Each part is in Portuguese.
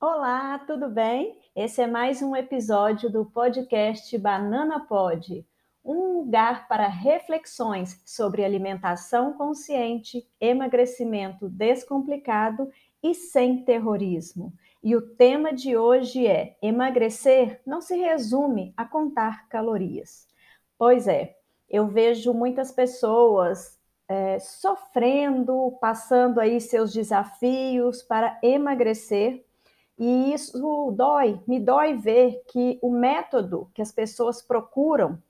Olá, tudo bem? Esse é mais um episódio do podcast Banana Pod, um lugar para reflexões sobre alimentação consciente, emagrecimento descomplicado e sem terrorismo. E o tema de hoje é: emagrecer não se resume a contar calorias. Pois é, eu vejo muitas pessoas é, sofrendo, passando aí seus desafios para emagrecer e isso dói, me dói ver que o método que as pessoas procuram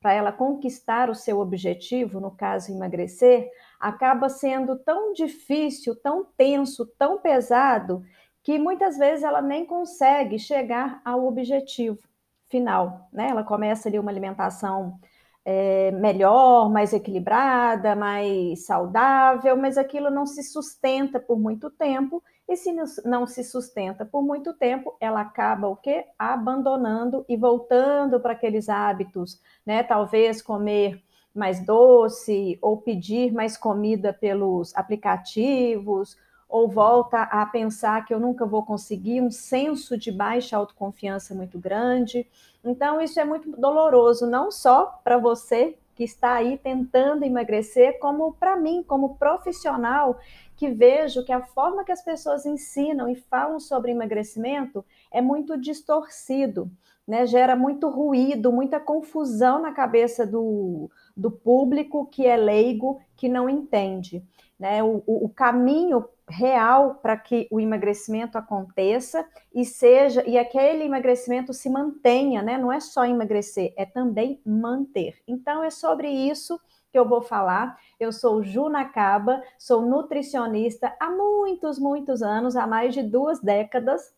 para ela conquistar o seu objetivo, no caso emagrecer, acaba sendo tão difícil, tão tenso, tão pesado, que muitas vezes ela nem consegue chegar ao objetivo final. Né? Ela começa ali uma alimentação é, melhor, mais equilibrada, mais saudável, mas aquilo não se sustenta por muito tempo e se não se sustenta por muito tempo, ela acaba o quê? Abandonando e voltando para aqueles hábitos, né? Talvez comer mais doce ou pedir mais comida pelos aplicativos, ou volta a pensar que eu nunca vou conseguir, um senso de baixa autoconfiança muito grande. Então, isso é muito doloroso, não só para você que está aí tentando emagrecer, como para mim, como profissional, que vejo que a forma que as pessoas ensinam e falam sobre emagrecimento é muito distorcido, né? gera muito ruído, muita confusão na cabeça do, do público que é leigo, que não entende. Né? O, o caminho real para que o emagrecimento aconteça e seja e aquele emagrecimento se mantenha, né? Não é só emagrecer, é também manter. Então é sobre isso que eu vou falar. Eu sou Ju Nakaba, sou nutricionista há muitos, muitos anos, há mais de duas décadas.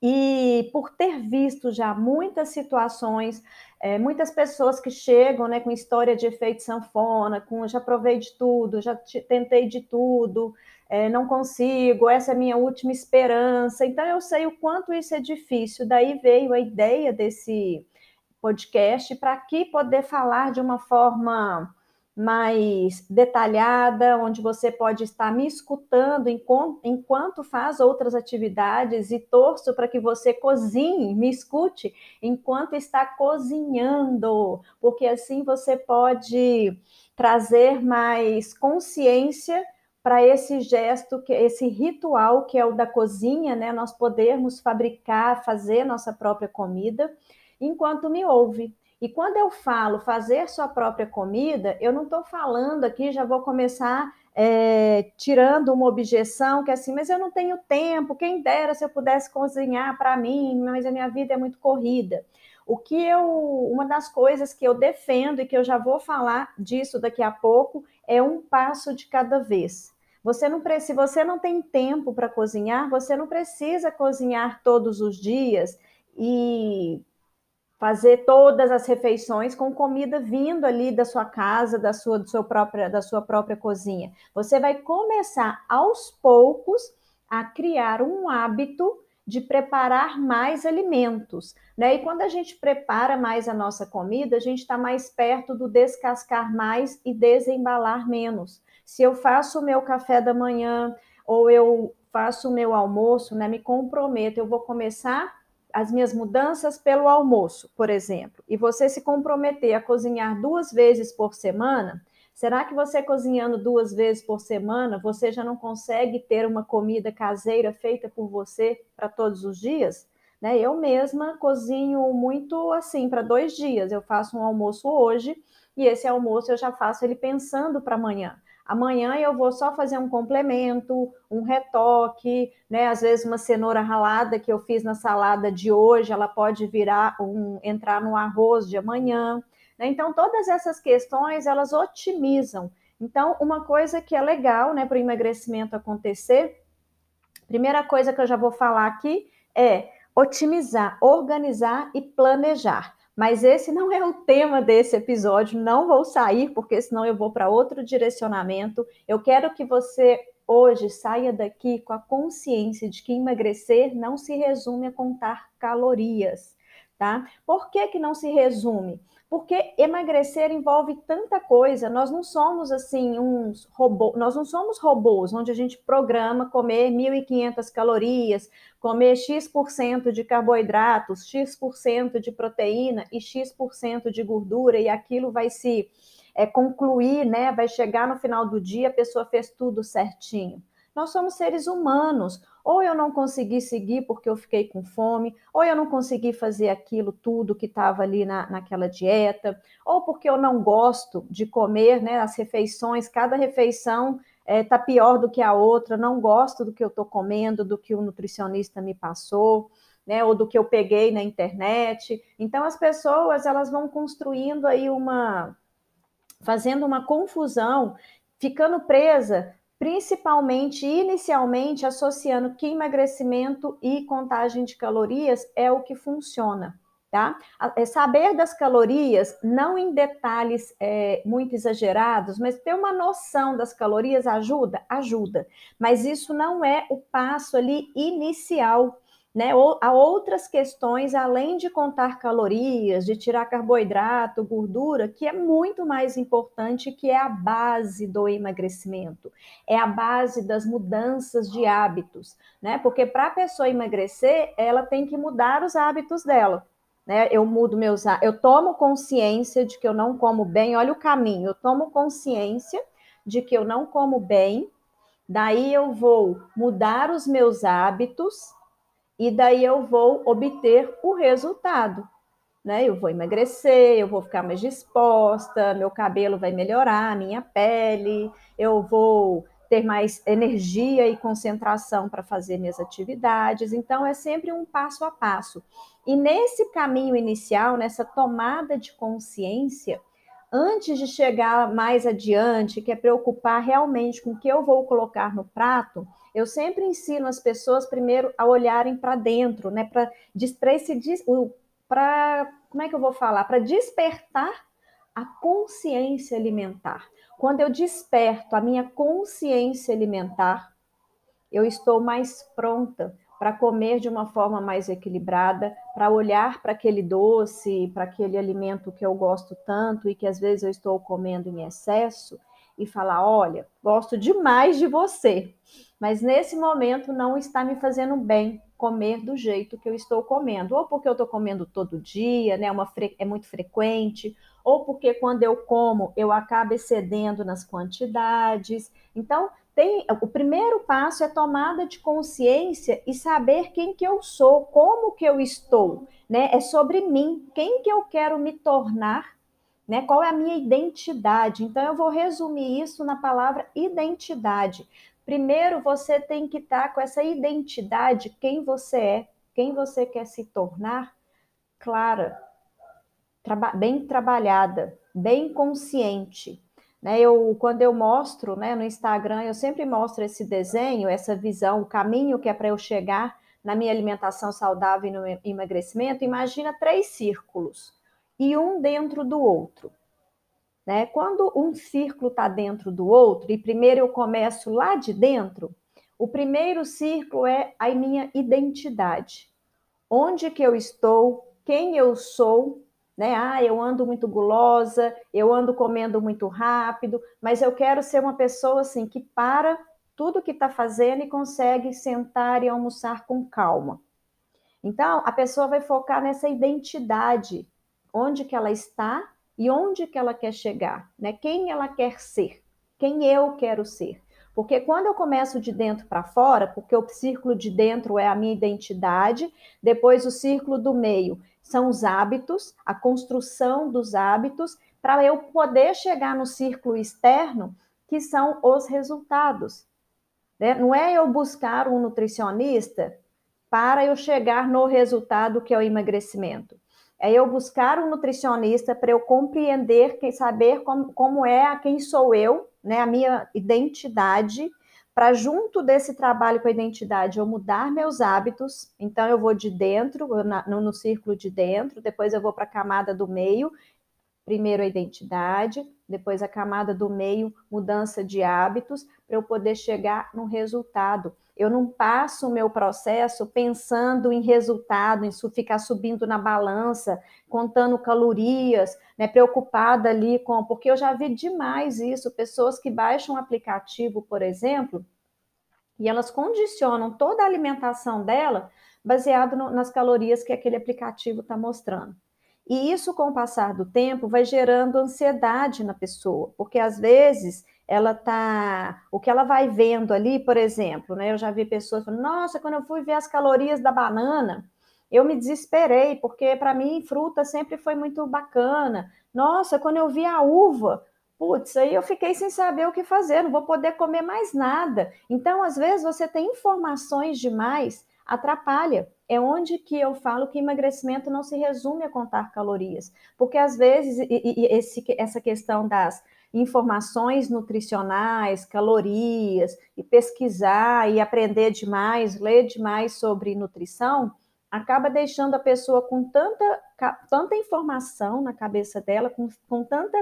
E por ter visto já muitas situações, é, muitas pessoas que chegam né, com história de efeito sanfona, com já provei de tudo, já tentei de tudo, é, não consigo, essa é a minha última esperança. Então, eu sei o quanto isso é difícil. Daí veio a ideia desse podcast para aqui poder falar de uma forma mais detalhada, onde você pode estar me escutando enquanto, faz outras atividades e torço para que você cozinhe, me escute enquanto está cozinhando, porque assim você pode trazer mais consciência para esse gesto, que esse ritual que é o da cozinha, né? Nós podermos fabricar, fazer nossa própria comida, enquanto me ouve. E quando eu falo fazer sua própria comida, eu não estou falando aqui, já vou começar é, tirando uma objeção que é assim, mas eu não tenho tempo, quem dera se eu pudesse cozinhar para mim, mas a minha vida é muito corrida. O que eu, uma das coisas que eu defendo e que eu já vou falar disso daqui a pouco é um passo de cada vez. Você não se você não tem tempo para cozinhar, você não precisa cozinhar todos os dias e fazer todas as refeições com comida vindo ali da sua casa, da sua, do seu própria, da sua própria cozinha. Você vai começar aos poucos a criar um hábito de preparar mais alimentos, né? E quando a gente prepara mais a nossa comida, a gente está mais perto do descascar mais e desembalar menos. Se eu faço o meu café da manhã ou eu faço o meu almoço, né, me comprometo, eu vou começar as minhas mudanças pelo almoço, por exemplo, e você se comprometer a cozinhar duas vezes por semana, será que você cozinhando duas vezes por semana, você já não consegue ter uma comida caseira feita por você para todos os dias? Né? Eu mesma cozinho muito assim para dois dias. Eu faço um almoço hoje e esse almoço eu já faço ele pensando para amanhã. Amanhã eu vou só fazer um complemento, um retoque, né? Às vezes uma cenoura ralada que eu fiz na salada de hoje, ela pode virar um entrar no arroz de amanhã. Né? Então todas essas questões elas otimizam. Então uma coisa que é legal, né, para o emagrecimento acontecer, primeira coisa que eu já vou falar aqui é otimizar, organizar e planejar. Mas esse não é o tema desse episódio, não vou sair, porque senão eu vou para outro direcionamento. Eu quero que você hoje saia daqui com a consciência de que emagrecer não se resume a contar calorias, tá? Por que, que não se resume? Porque emagrecer envolve tanta coisa. Nós não somos assim uns robôs, nós não somos robôs onde a gente programa comer 1.500 calorias, comer X% de carboidratos, X% de proteína e X% de gordura, e aquilo vai se é, concluir, né? Vai chegar no final do dia, a pessoa fez tudo certinho. Nós somos seres humanos ou eu não consegui seguir porque eu fiquei com fome, ou eu não consegui fazer aquilo tudo que estava ali na, naquela dieta, ou porque eu não gosto de comer né, as refeições, cada refeição está é, pior do que a outra, não gosto do que eu estou comendo, do que o nutricionista me passou. Né, ou do que eu peguei na internet. Então as pessoas elas vão construindo aí uma fazendo uma confusão, ficando presa principalmente inicialmente associando que emagrecimento e contagem de calorias é o que funciona. Tá? É saber das calorias, não em detalhes é, muito exagerados, mas ter uma noção das calorias ajuda? Ajuda. Mas isso não é o passo ali inicial né? Ou, há outras questões além de contar calorias, de tirar carboidrato, gordura, que é muito mais importante, que é a base do emagrecimento, é a base das mudanças de hábitos, né? Porque para a pessoa emagrecer, ela tem que mudar os hábitos dela. Né? Eu mudo meus, eu tomo consciência de que eu não como bem. Olha o caminho. Eu tomo consciência de que eu não como bem. Daí eu vou mudar os meus hábitos e daí eu vou obter o resultado. Né? Eu vou emagrecer, eu vou ficar mais disposta, meu cabelo vai melhorar, minha pele, eu vou ter mais energia e concentração para fazer minhas atividades. Então, é sempre um passo a passo. E nesse caminho inicial, nessa tomada de consciência, antes de chegar mais adiante, que é preocupar realmente com o que eu vou colocar no prato, eu sempre ensino as pessoas primeiro a olharem para dentro, né? Para para como é que eu vou falar? Para despertar a consciência alimentar. Quando eu desperto a minha consciência alimentar, eu estou mais pronta para comer de uma forma mais equilibrada, para olhar para aquele doce, para aquele alimento que eu gosto tanto e que às vezes eu estou comendo em excesso e falar: olha, gosto demais de você, mas nesse momento não está me fazendo bem comer do jeito que eu estou comendo, ou porque eu estou comendo todo dia, né, uma é muito frequente, ou porque quando eu como eu acabo excedendo nas quantidades. Então, tem, o primeiro passo é tomada de consciência e saber quem que eu sou, como que eu estou, né? É sobre mim, quem que eu quero me tornar, né? Qual é a minha identidade? Então eu vou resumir isso na palavra identidade. Primeiro, você tem que estar com essa identidade, quem você é, quem você quer se tornar, clara, traba bem trabalhada, bem consciente. Né, eu, quando eu mostro né, no Instagram, eu sempre mostro esse desenho, essa visão, o caminho que é para eu chegar na minha alimentação saudável e no emagrecimento. Imagina três círculos e um dentro do outro. Né? Quando um círculo está dentro do outro, e primeiro eu começo lá de dentro, o primeiro círculo é a minha identidade. Onde que eu estou, quem eu sou, né? Ah, eu ando muito gulosa, eu ando comendo muito rápido, mas eu quero ser uma pessoa assim que para tudo que está fazendo e consegue sentar e almoçar com calma. Então, a pessoa vai focar nessa identidade, onde que ela está e onde que ela quer chegar, né? Quem ela quer ser, quem eu quero ser. Porque quando eu começo de dentro para fora, porque o círculo de dentro é a minha identidade, depois o círculo do meio são os hábitos, a construção dos hábitos, para eu poder chegar no círculo externo, que são os resultados. Né? Não é eu buscar um nutricionista para eu chegar no resultado que é o emagrecimento é eu buscar um nutricionista para eu compreender, saber como, como é, quem sou eu, né, a minha identidade, para junto desse trabalho com a identidade eu mudar meus hábitos. Então eu vou de dentro, no, no círculo de dentro, depois eu vou para a camada do meio, primeiro a identidade, depois a camada do meio, mudança de hábitos, para eu poder chegar no resultado. Eu não passo o meu processo pensando em resultado, em ficar subindo na balança, contando calorias, né, preocupada ali com. Porque eu já vi demais isso, pessoas que baixam um aplicativo, por exemplo, e elas condicionam toda a alimentação dela baseado no, nas calorias que aquele aplicativo está mostrando. E isso, com o passar do tempo, vai gerando ansiedade na pessoa, porque às vezes ela tá, o que ela vai vendo ali, por exemplo, né? Eu já vi pessoas falando: "Nossa, quando eu fui ver as calorias da banana, eu me desesperei, porque para mim fruta sempre foi muito bacana. Nossa, quando eu vi a uva, putz, aí eu fiquei sem saber o que fazer, não vou poder comer mais nada. Então, às vezes você tem informações demais, atrapalha. É onde que eu falo que emagrecimento não se resume a contar calorias, porque às vezes e, e esse, essa questão das informações nutricionais, calorias, e pesquisar e aprender demais, ler demais sobre nutrição, acaba deixando a pessoa com tanta, tanta informação na cabeça dela, com, com tanta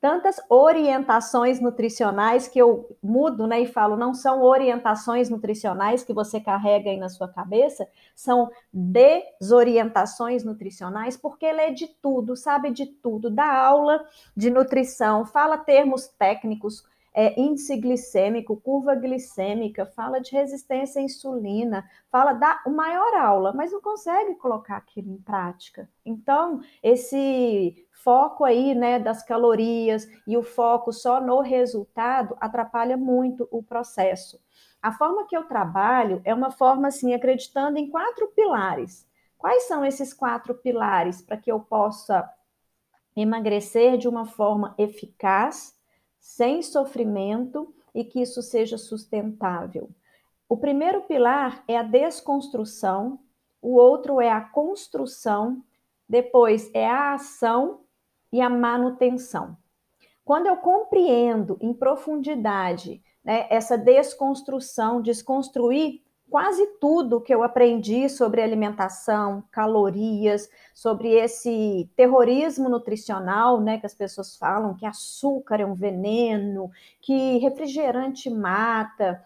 tantas orientações nutricionais que eu mudo, né, e falo, não são orientações nutricionais que você carrega aí na sua cabeça, são desorientações nutricionais, porque ele é de tudo, sabe de tudo, da aula de nutrição, fala termos técnicos, é, índice glicêmico, curva glicêmica, fala de resistência à insulina, fala da maior aula, mas não consegue colocar aquilo em prática. Então, esse foco aí, né, das calorias e o foco só no resultado atrapalha muito o processo. A forma que eu trabalho é uma forma assim, acreditando em quatro pilares. Quais são esses quatro pilares para que eu possa emagrecer de uma forma eficaz, sem sofrimento e que isso seja sustentável? O primeiro pilar é a desconstrução, o outro é a construção, depois é a ação e a manutenção. Quando eu compreendo em profundidade né, essa desconstrução, desconstruir quase tudo que eu aprendi sobre alimentação, calorias, sobre esse terrorismo nutricional, né, que as pessoas falam que açúcar é um veneno, que refrigerante mata,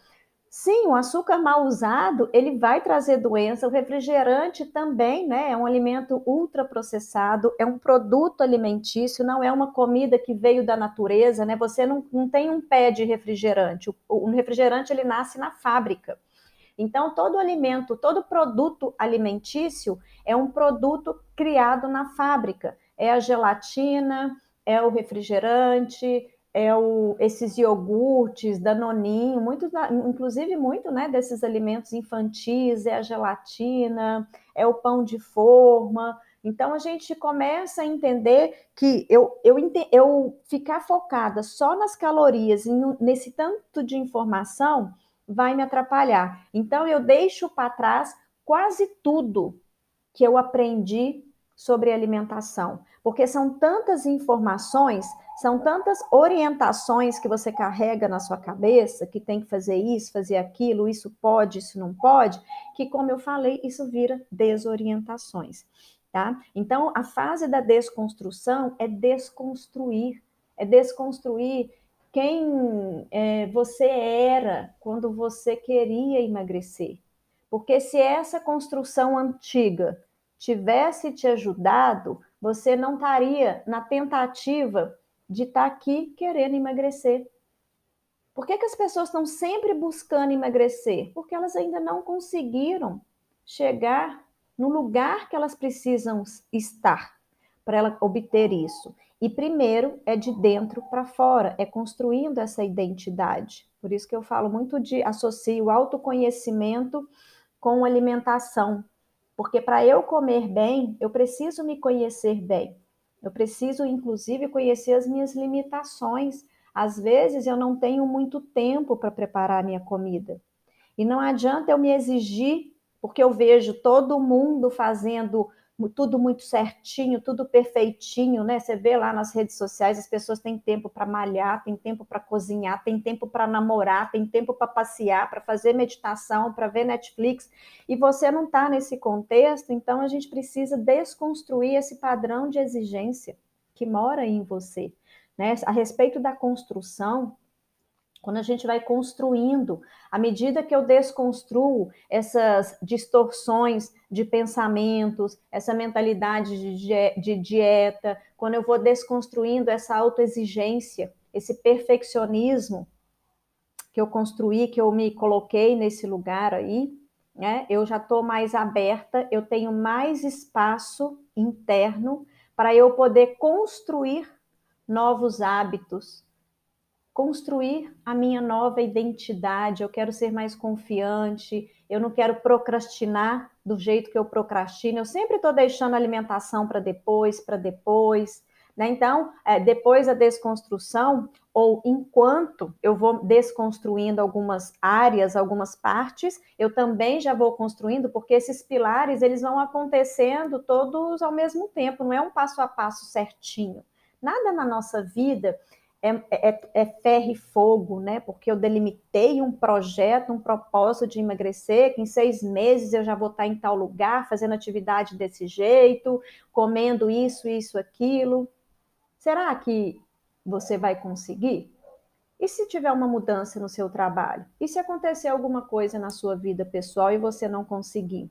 Sim, o açúcar mal usado, ele vai trazer doença. O refrigerante também, né? É um alimento ultraprocessado, é um produto alimentício, não é uma comida que veio da natureza, né? Você não, não tem um pé de refrigerante. O, o refrigerante, ele nasce na fábrica. Então, todo alimento, todo produto alimentício é um produto criado na fábrica. É a gelatina, é o refrigerante, é o, esses iogurtes, danoninho, muito, inclusive muito né, desses alimentos infantis, é a gelatina, é o pão de forma. Então a gente começa a entender que eu, eu, eu ficar focada só nas calorias, nesse tanto de informação, vai me atrapalhar. Então eu deixo para trás quase tudo que eu aprendi sobre alimentação, porque são tantas informações são tantas orientações que você carrega na sua cabeça, que tem que fazer isso, fazer aquilo, isso pode, isso não pode, que, como eu falei, isso vira desorientações. Tá? Então, a fase da desconstrução é desconstruir, é desconstruir quem é, você era quando você queria emagrecer. Porque se essa construção antiga tivesse te ajudado, você não estaria na tentativa de estar tá aqui querendo emagrecer. Por que, que as pessoas estão sempre buscando emagrecer? Porque elas ainda não conseguiram chegar no lugar que elas precisam estar para ela obter isso. E primeiro é de dentro para fora, é construindo essa identidade. Por isso que eu falo muito de associo autoconhecimento com alimentação. Porque para eu comer bem, eu preciso me conhecer bem. Eu preciso, inclusive, conhecer as minhas limitações. Às vezes eu não tenho muito tempo para preparar a minha comida. E não adianta eu me exigir, porque eu vejo todo mundo fazendo tudo muito certinho, tudo perfeitinho, né? Você vê lá nas redes sociais, as pessoas têm tempo para malhar, têm tempo para cozinhar, têm tempo para namorar, têm tempo para passear, para fazer meditação, para ver Netflix, e você não está nesse contexto, então a gente precisa desconstruir esse padrão de exigência que mora em você. Né? A respeito da construção, quando a gente vai construindo, à medida que eu desconstruo essas distorções de pensamentos, essa mentalidade de, dieta, quando eu vou desconstruindo essa autoexigência, esse perfeccionismo que eu construí, que eu me coloquei nesse lugar aí, né? Eu já estou mais aberta, eu tenho mais espaço interno para eu poder construir novos hábitos, construir a minha nova identidade, eu quero ser mais confiante, eu não quero procrastinar do jeito que eu procrastino, eu sempre estou deixando a alimentação para depois, para depois. Né? Então, é, depois da desconstrução, ou enquanto eu vou desconstruindo algumas áreas, algumas partes, eu também já vou construindo, porque esses pilares eles vão acontecendo todos ao mesmo tempo, não é um passo a passo certinho. Nada na nossa vida é, é, é ferro e fogo, né? Porque eu delimitei um projeto, um propósito de emagrecer, que em seis meses eu já vou estar em tal lugar, fazendo atividade desse jeito, comendo isso, isso, aquilo. Será que você vai conseguir? E se tiver uma mudança no seu trabalho? E se acontecer alguma coisa na sua vida pessoal e você não conseguir?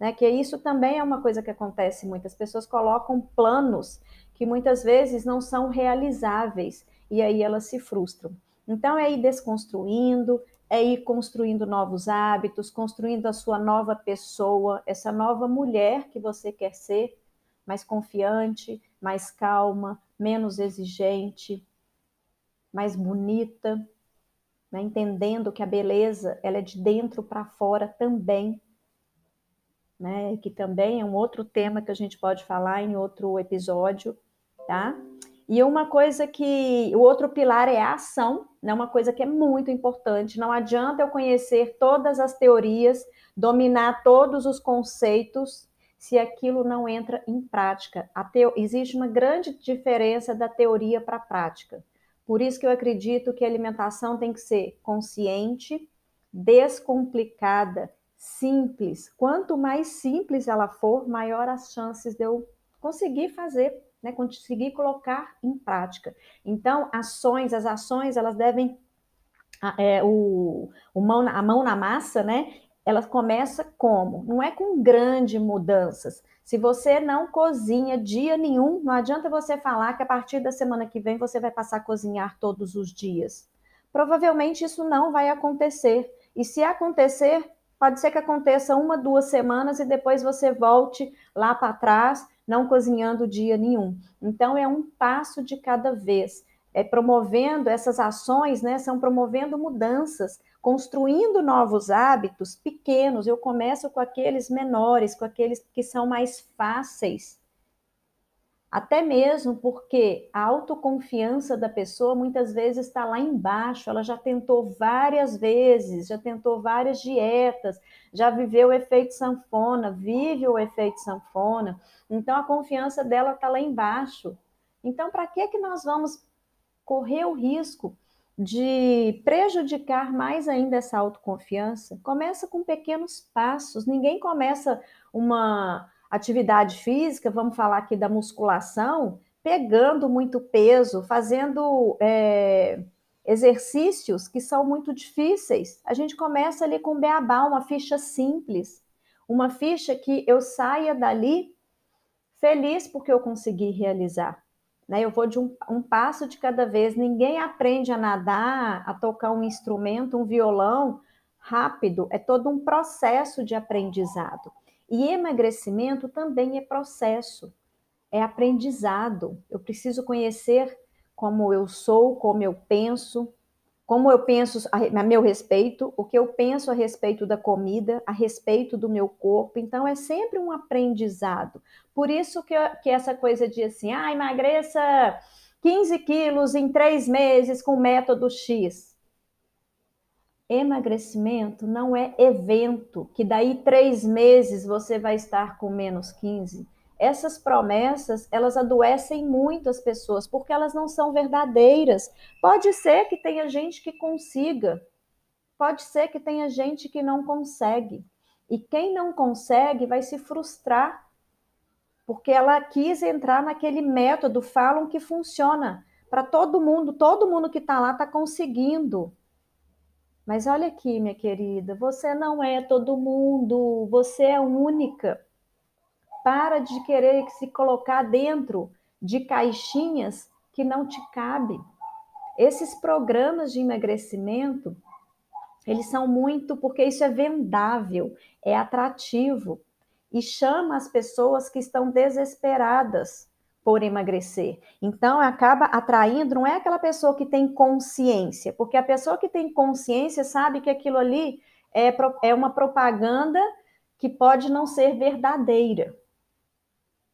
Né? Que isso também é uma coisa que acontece. Muitas pessoas colocam planos que muitas vezes não são realizáveis e aí elas se frustram. Então é ir desconstruindo, é ir construindo novos hábitos, construindo a sua nova pessoa, essa nova mulher que você quer ser, mais confiante, mais calma, menos exigente, mais bonita, né? entendendo que a beleza ela é de dentro para fora também, né? Que também é um outro tema que a gente pode falar em outro episódio, tá? E uma coisa que o outro pilar é a ação, né? Uma coisa que é muito importante. Não adianta eu conhecer todas as teorias, dominar todos os conceitos se aquilo não entra em prática. Existe uma grande diferença da teoria para a prática. Por isso que eu acredito que a alimentação tem que ser consciente, descomplicada, simples. Quanto mais simples ela for, maior as chances de eu conseguir fazer né, conseguir colocar em prática. Então, ações, as ações, elas devem é, o, o mão, a mão na massa, né? Ela começa como? Não é com grandes mudanças. Se você não cozinha dia nenhum, não adianta você falar que a partir da semana que vem você vai passar a cozinhar todos os dias. Provavelmente isso não vai acontecer. E se acontecer, pode ser que aconteça uma, duas semanas e depois você volte lá para trás não cozinhando dia nenhum. Então, é um passo de cada vez. É promovendo essas ações, né? São promovendo mudanças, construindo novos hábitos pequenos. Eu começo com aqueles menores, com aqueles que são mais fáceis até mesmo porque a autoconfiança da pessoa muitas vezes está lá embaixo, ela já tentou várias vezes, já tentou várias dietas, já viveu o efeito sanfona, vive o efeito sanfona, então a confiança dela está lá embaixo. Então, para que, que nós vamos correr o risco de prejudicar mais ainda essa autoconfiança? Começa com pequenos passos, ninguém começa uma atividade física, vamos falar aqui da musculação, pegando muito peso, fazendo é, exercícios que são muito difíceis. A gente começa ali com beabá, uma ficha simples, uma ficha que eu saia dali feliz porque eu consegui realizar. Né? Eu vou de um, um passo de cada vez. Ninguém aprende a nadar, a tocar um instrumento, um violão rápido. É todo um processo de aprendizado. E emagrecimento também é processo, é aprendizado. Eu preciso conhecer como eu sou, como eu penso, como eu penso a, meu respeito, o que eu penso a respeito da comida, a respeito do meu corpo. Então, é sempre um aprendizado. Por isso que, que essa coisa de assim, ah, emagreça 15 quilos em três meses com o método X emagrecimento não é evento, que daí três meses você vai estar com menos 15. Essas promessas, elas adoecem muito as pessoas, porque elas não são verdadeiras. Pode ser que tenha gente que consiga, pode ser que tenha gente que não consegue. E quem não consegue vai se frustrar, porque ela quis entrar naquele método, falam que funciona para todo mundo, todo mundo que está lá está conseguindo Mas olha aqui, minha querida, você não é todo mundo, você é única. Para de querer se colocar dentro de caixinhas que não te cabem. Esses programas de emagrecimento, eles são muito porque isso é vendável, é atrativo e chama as pessoas que estão desesperadas por emagrecer. Então, acaba atraindo, não é aquela pessoa que tem consciência, porque a pessoa que tem consciência sabe que aquilo ali é, é uma propaganda que pode não ser verdadeira.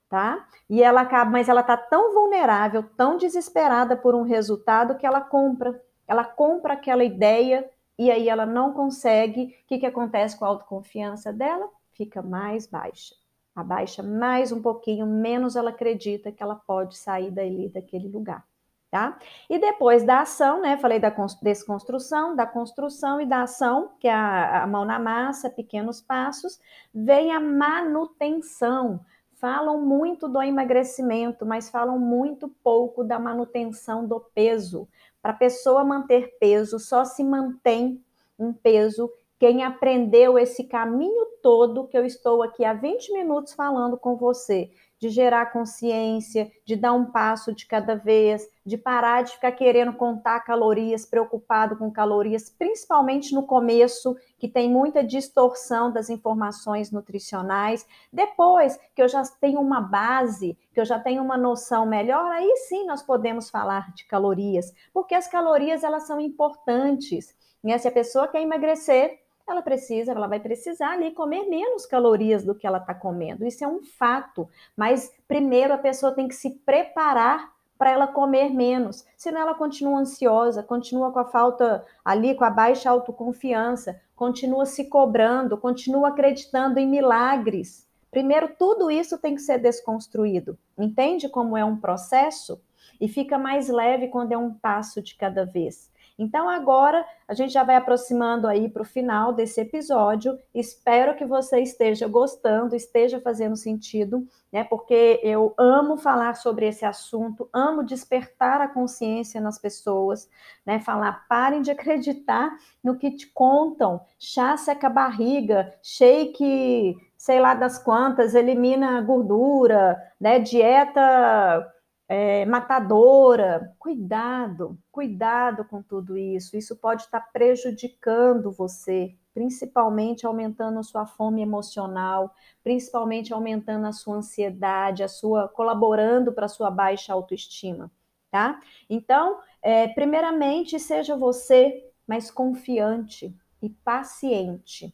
Tá? E ela acaba, mas ela tá tão vulnerável, tão desesperada por um resultado que ela compra. Ela compra aquela ideia e aí ela não consegue. O que, que acontece com a autoconfiança dela? Fica mais baixa abaixa mais um pouquinho, menos ela acredita que ela pode sair dali, daquele lugar. Tá? E depois da ação, né? Falei da desconstrução, da construção e da ação, que é a, a mão na massa, pequenos passos, vem a manutenção. Falam muito do emagrecimento, mas falam muito pouco da manutenção do peso. Para a pessoa manter peso, só se mantém um peso quem aprendeu esse caminho todo que eu estou aqui há 20 minutos falando com você, de gerar consciência, de dar um passo de cada vez, de parar de ficar querendo contar calorias, preocupado com calorias, principalmente no começo, que tem muita distorção das informações nutricionais. Depois que eu já tenho uma base, que eu já tenho uma noção melhor, aí sim nós podemos falar de calorias, porque as calorias elas são importantes. E se a pessoa quer emagrecer, ela precisa, ela vai precisar ali comer menos calorias do que ela está comendo. Isso é um fato. Mas primeiro a pessoa tem que se preparar para ela comer menos. Senão ela continua ansiosa, continua com a falta ali, com a baixa autoconfiança, continua se cobrando, continua acreditando em milagres. Primeiro, tudo isso tem que ser desconstruído. Entende como é um processo? E fica mais leve quando é um passo de cada vez. Então agora a gente já vai aproximando aí para o final desse episódio. Espero que você esteja gostando, esteja fazendo sentido, né? Porque eu amo falar sobre esse assunto, amo despertar a consciência nas pessoas, né? Falar, parem de acreditar no que te contam, chá seca barriga, shake, sei lá das quantas, elimina gordura, né? Dieta é, matadora. Cuidado, cuidado com tudo isso. Isso pode estar prejudicando você, principalmente aumentando a sua fome emocional, principalmente aumentando a sua ansiedade, a sua colaborando para a sua baixa autoestima, tá? Então, é, primeiramente, seja você mais confiante e paciente.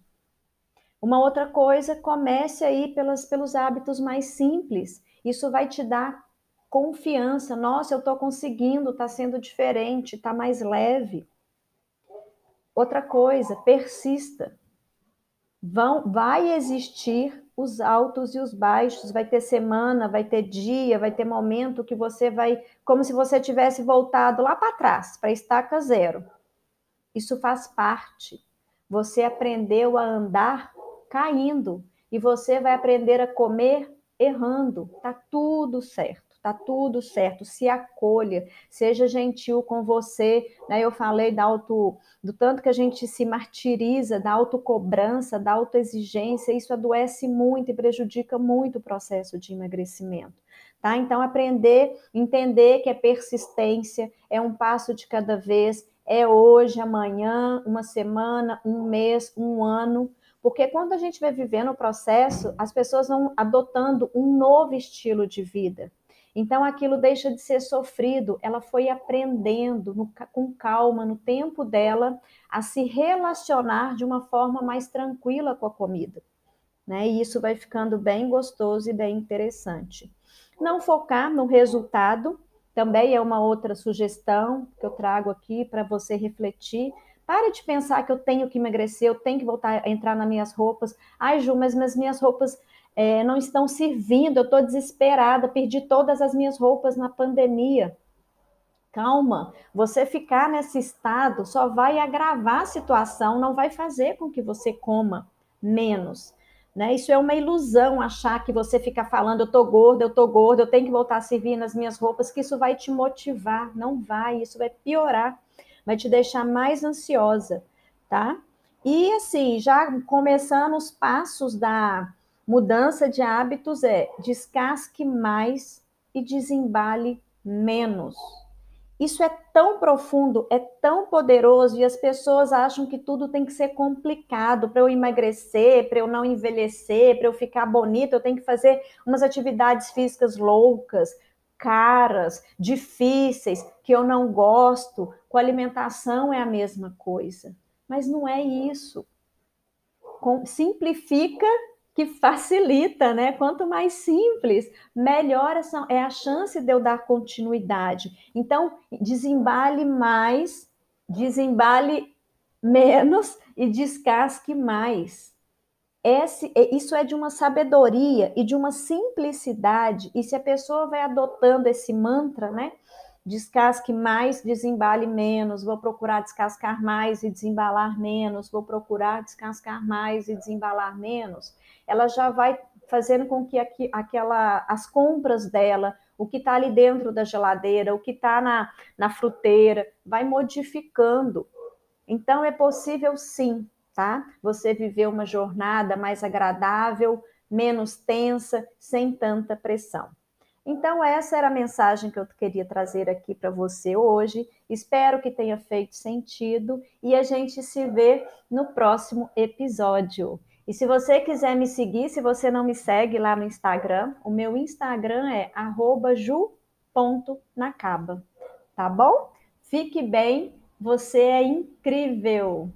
Uma outra coisa, comece aí pelas, pelos hábitos mais simples. Isso vai te dar confiança. Nossa, eu estou conseguindo, está sendo diferente, está mais leve. Outra coisa, persista. Vão, vai existir os altos e os baixos, vai ter semana, vai ter dia, vai ter momento que você vai, como se você tivesse voltado lá para trás, para estaca zero. Isso faz parte. Você aprendeu a andar caindo e você vai aprender a comer errando. Tá tudo certo. Tá tudo certo, se acolha, seja gentil com você. Né? Eu falei da auto, do tanto que a gente se martiriza, da autocobrança, da autoexigência, isso adoece muito e prejudica muito o processo de emagrecimento. Tá? Então, aprender, entender que é persistência, é um passo de cada vez, é hoje, amanhã, uma semana, um mês, um ano. Porque quando a gente vai vivendo o processo, as pessoas vão adotando um novo estilo de vida. Então aquilo deixa de ser sofrido, ela foi aprendendo no, com calma, no tempo dela, a se relacionar de uma forma mais tranquila com a comida. Né? E isso vai ficando bem gostoso e bem interessante. Não focar no resultado também é uma outra sugestão que eu trago aqui para você refletir. Pare de pensar que eu tenho que emagrecer, eu tenho que voltar a entrar nas minhas roupas. Ai, Ju, mas as minhas roupas é, não estão servindo, eu estou desesperada, perdi todas as minhas roupas na pandemia. Calma, você ficar nesse estado só vai agravar a situação, não vai fazer com que você coma menos. Né? Isso é uma ilusão achar que você fica falando, eu tô gorda, eu tô gorda, eu tenho que voltar a servir nas minhas roupas, que isso vai te motivar. Não vai, isso vai piorar, vai te deixar mais ansiosa. tá? E assim, já começando os passos da mudança de hábitos é descasque mais e desembale menos. Isso é tão profundo, é tão poderoso e as pessoas acham que tudo tem que ser complicado para eu emagrecer, para eu não envelhecer, para eu ficar bonita, eu tenho que fazer umas atividades físicas loucas, caras, difíceis, que eu não gosto. Com alimentação é a mesma coisa, mas não é isso. simplifica que facilita, né? Quanto mais simples, melhor é a chance de eu dar continuidade. Então, desembale mais, desembale menos e descasque mais. Esse, isso é de uma sabedoria e de uma simplicidade. E se a pessoa vai adotando esse mantra, né? Descasque mais, desembale menos, vou procurar descascar mais e desembalar menos, vou procurar descascar mais e desembalar menos, ela já vai fazendo com que aqui, aquela, as compras dela, o que está ali dentro da geladeira, o que está na, na fruteira, vai modificando. Então é possível sim, tá? Você viver uma jornada mais agradável, menos tensa, sem tanta pressão. Então, essa era a mensagem que eu queria trazer aqui para você hoje. Espero que tenha feito sentido e a gente se vê no próximo episódio. E se você quiser me seguir, se você não me segue lá no Instagram, o meu Instagram é ju.nacaba. Tá bom? Fique bem, você é incrível!